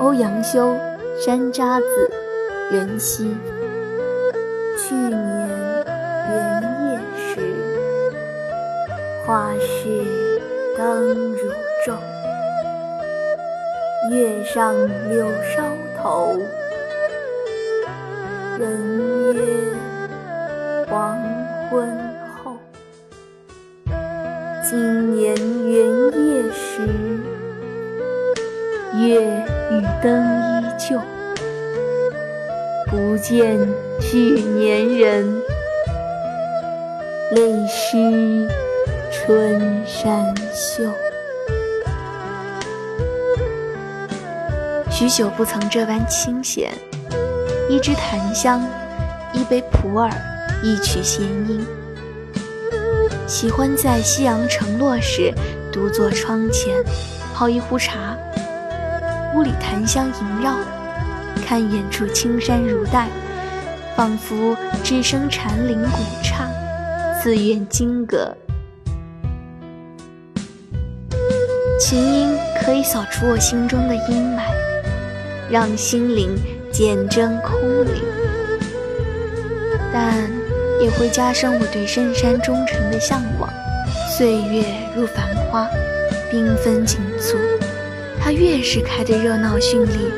欧阳修《山楂子·元夕》。去年元夜时，花市灯如昼。月上柳梢头，人约黄昏后。今年元夜时，月与灯依旧。不见去年人，泪湿春衫袖。许久不曾这般清闲，一支檀香，一杯普洱，一曲弦音。喜欢在夕阳沉落时，独坐窗前，泡一壶茶，屋里檀香萦绕，看远处青山如黛，仿佛置身禅林古刹，寺院金阁。琴音可以扫除我心中的阴霾。让心灵见真空灵，但也会加深我对深山忠诚的向往。岁月如繁花，缤纷锦簇，它越是开得热闹绚丽，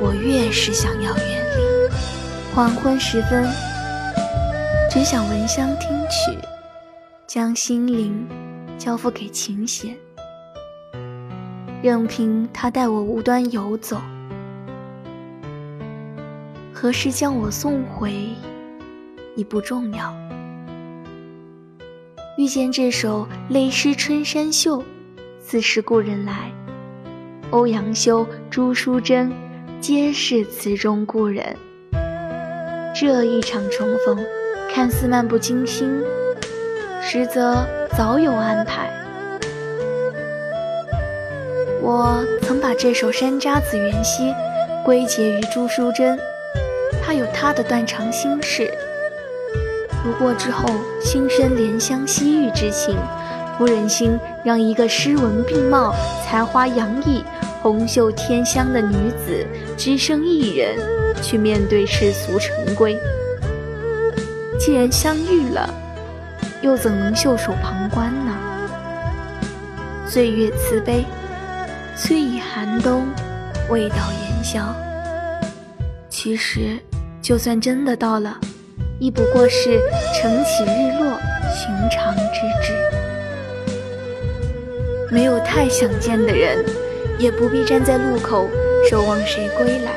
我越是想要远离。黄昏时分，只想闻香听曲，将心灵交付给琴弦，任凭它带我无端游走。何时将我送回，已不重要。遇见这首《泪湿春衫袖》，似是故人来。欧阳修、朱淑珍，皆是词中故人。这一场重逢，看似漫不经心，实则早有安排。我曾把这首《山楂子·元夕》归结于朱淑珍。她有她的断肠心事，不过之后心生怜香惜玉之情，不忍心让一个诗文并茂、才华洋溢、红袖添香的女子只身一人去面对世俗陈规。既然相遇了，又怎能袖手旁观呢？岁月慈悲，虽已寒冬，未到元宵。其实。就算真的到了，亦不过是晨起日落，寻常之至。没有太想见的人，也不必站在路口守望谁归来。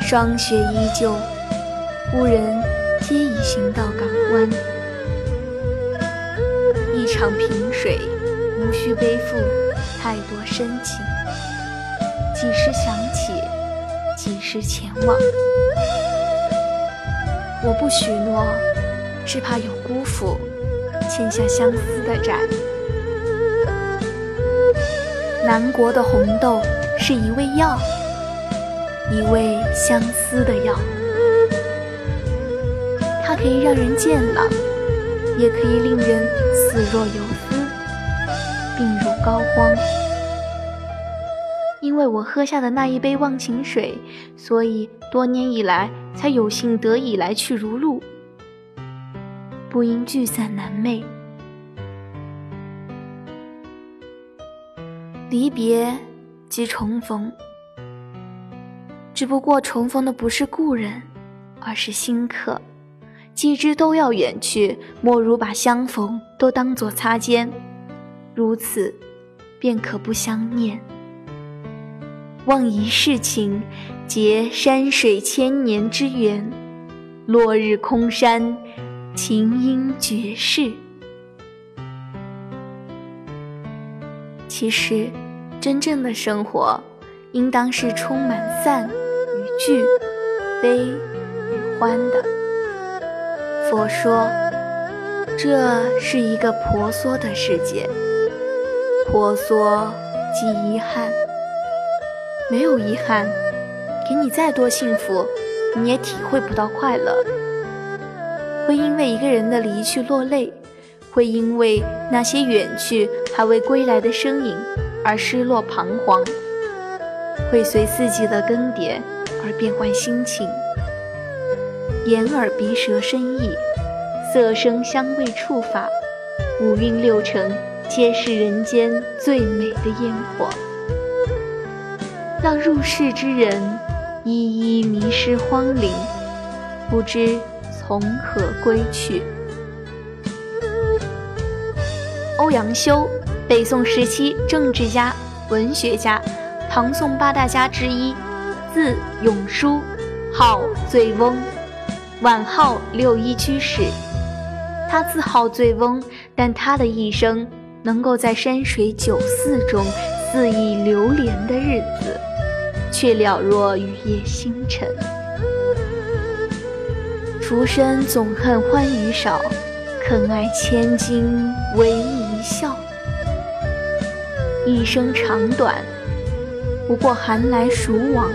霜雪依旧，故人皆已行到港湾。一场萍水，无需背负太多深情。几时想起，几时前往。我不许诺，只怕有辜负欠下相思的债。南国的红豆是一味药，一味相思的药。它可以让人健朗，也可以令人死若游丝，病入膏肓。因为我喝下的那一杯忘情水，所以多年以来。才有幸得以来去如路，不因聚散难寐。离别即重逢，只不过重逢的不是故人，而是新客。既知都要远去，莫如把相逢都当作擦肩，如此，便可不相念。望一世情，结山水千年之缘；落日空山，琴音绝世。其实，真正的生活，应当是充满散与聚、悲与欢的。佛说，这是一个婆娑的世界，婆娑即遗憾。没有遗憾，给你再多幸福，你也体会不到快乐。会因为一个人的离去落泪，会因为那些远去还未归来的身影而失落彷徨。会随四季的更迭而变换心情。眼耳鼻舌身意，色声香味触法，五蕴六尘，皆是人间最美的烟火。让入世之人一一迷失荒林，不知从何归去。欧阳修，北宋时期政治家、文学家，唐宋八大家之一，字永叔，号醉翁，晚号六一居士。他自号醉翁，但他的一生能够在山水酒肆中肆意流连的日子。却了若雨夜星辰。浮生总恨欢娱少，肯爱千金为一笑。一生长短，不过寒来暑往，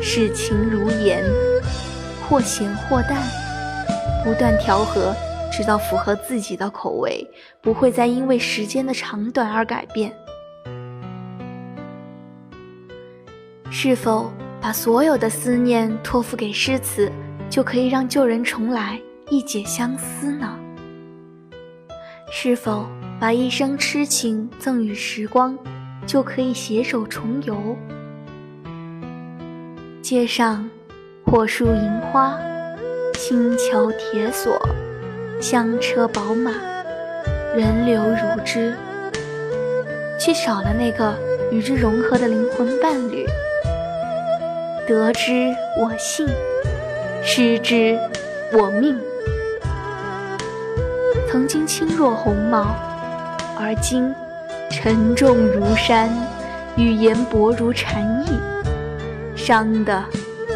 世情如盐，或咸或淡，不断调和，直到符合自己的口味，不会再因为时间的长短而改变。是否把所有的思念托付给诗词，就可以让旧人重来，一解相思呢？是否把一生痴情赠予时光，就可以携手重游？街上火树银花，轻桥铁锁，香车宝马，人流如织，却少了那个与之融合的灵魂伴侣。得之我幸，失之我命。曾经轻若鸿毛，而今沉重如山，语言薄如蝉翼，伤的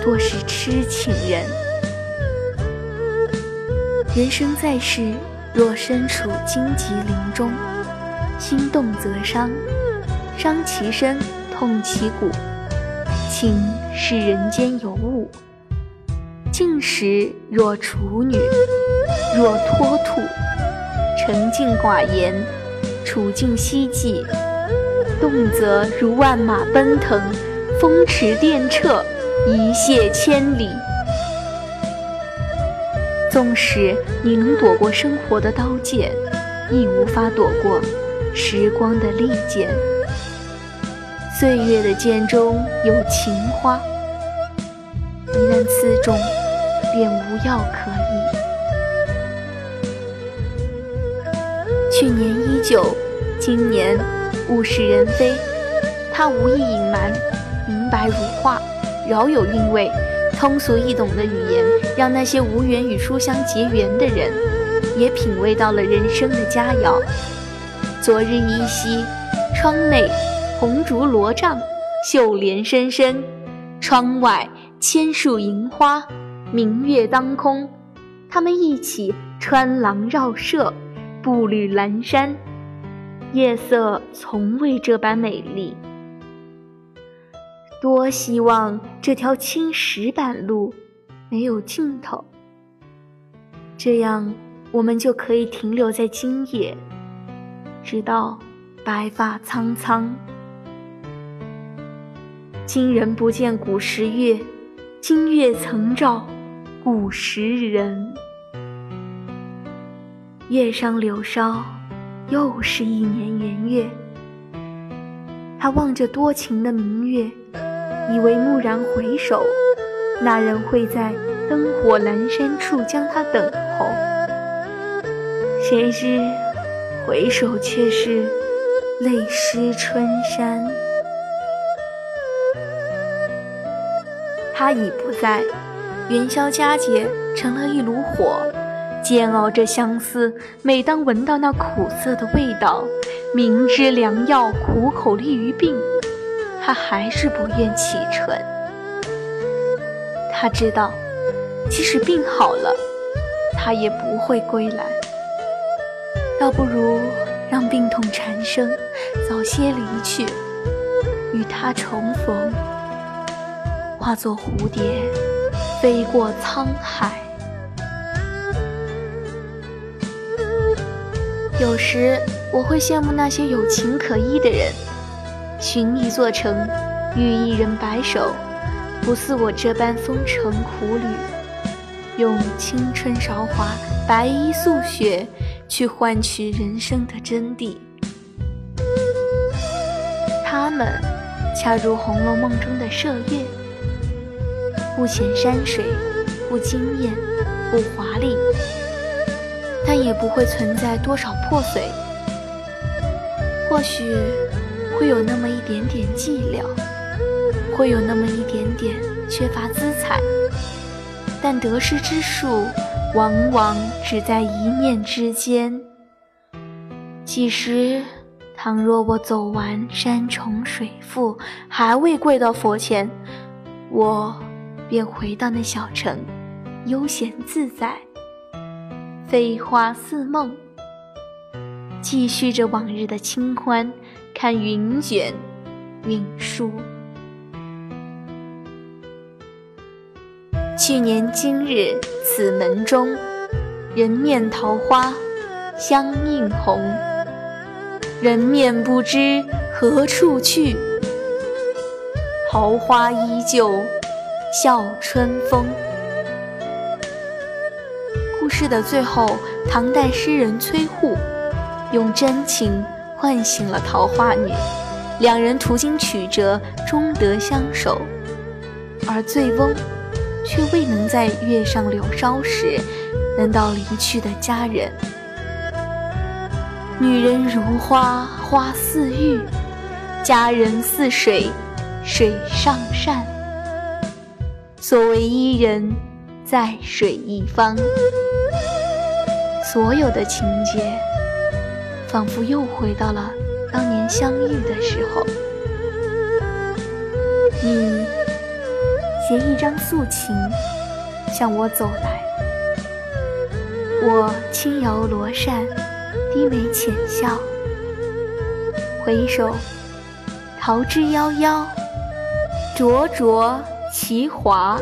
多是痴情人。人生在世，若身处荆棘林中，心动则伤，伤其身，痛其骨。情是人间尤物，静时若处女，若脱兔，沉静寡言，处境希冀；动则如万马奔腾，风驰电掣，一泻千里。纵使你能躲过生活的刀剑，亦无法躲过时光的利剑。岁月的剑中有情花，一旦刺中，便无药可医。去年依旧，今年物是人非。他无意隐瞒，明白如画，饶有韵味。通俗易懂的语言，让那些无缘与书香结缘的人，也品味到了人生的佳肴。昨日依稀，窗内。红烛罗帐，绣帘深深，窗外千树银花，明月当空。他们一起穿廊绕舍，步履阑珊，夜色从未这般美丽。多希望这条青石板路没有尽头，这样我们就可以停留在今夜，直到白发苍苍。今人不见古时月，今月曾照古时人。月上柳梢，又是一年圆月。他望着多情的明月，以为蓦然回首，那人会在灯火阑珊处将他等候。谁知回首却是泪湿春衫。他已不在，元宵佳节成了一炉火，煎熬着相思。每当闻到那苦涩的味道，明知良药苦口利于病，他还是不愿启唇。他知道，即使病好了，他也不会归来。倒不如让病痛缠身，早些离去，与他重逢。化作蝴蝶，飞过沧海。有时我会羡慕那些有情可依的人，寻一座城，遇一人白首，不似我这般风尘苦旅，用青春韶华、白衣素雪去换取人生的真谛。他们恰如《红楼梦》中的麝月，不显山水，不惊艳，不华丽，但也不会存在多少破碎。或许会有那么一点点寂寥，会有那么一点点缺乏姿彩，但得失之数往往只在一念之间。几时？倘若我走完山重水复，还未跪到佛前，我便回到那小城，悠闲自在，飞花似梦，继续着往日的清欢，看云卷云舒。去年今日此门中，人面桃花相映红。人面不知何处去，桃花依旧笑春风。故事的最后，唐代诗人崔护用真情唤醒了桃花女，两人途经曲折，终得相守。而醉翁却未能在月上柳梢时能到离去的佳人。女人如花，花似玉；佳人似水，水上善。所谓伊人，在水一方。所有的情节，仿佛又回到了当年相遇的时候。你携一张素琴向我走来，我轻摇罗扇。低眉浅笑，回首，桃之夭夭，灼灼其华。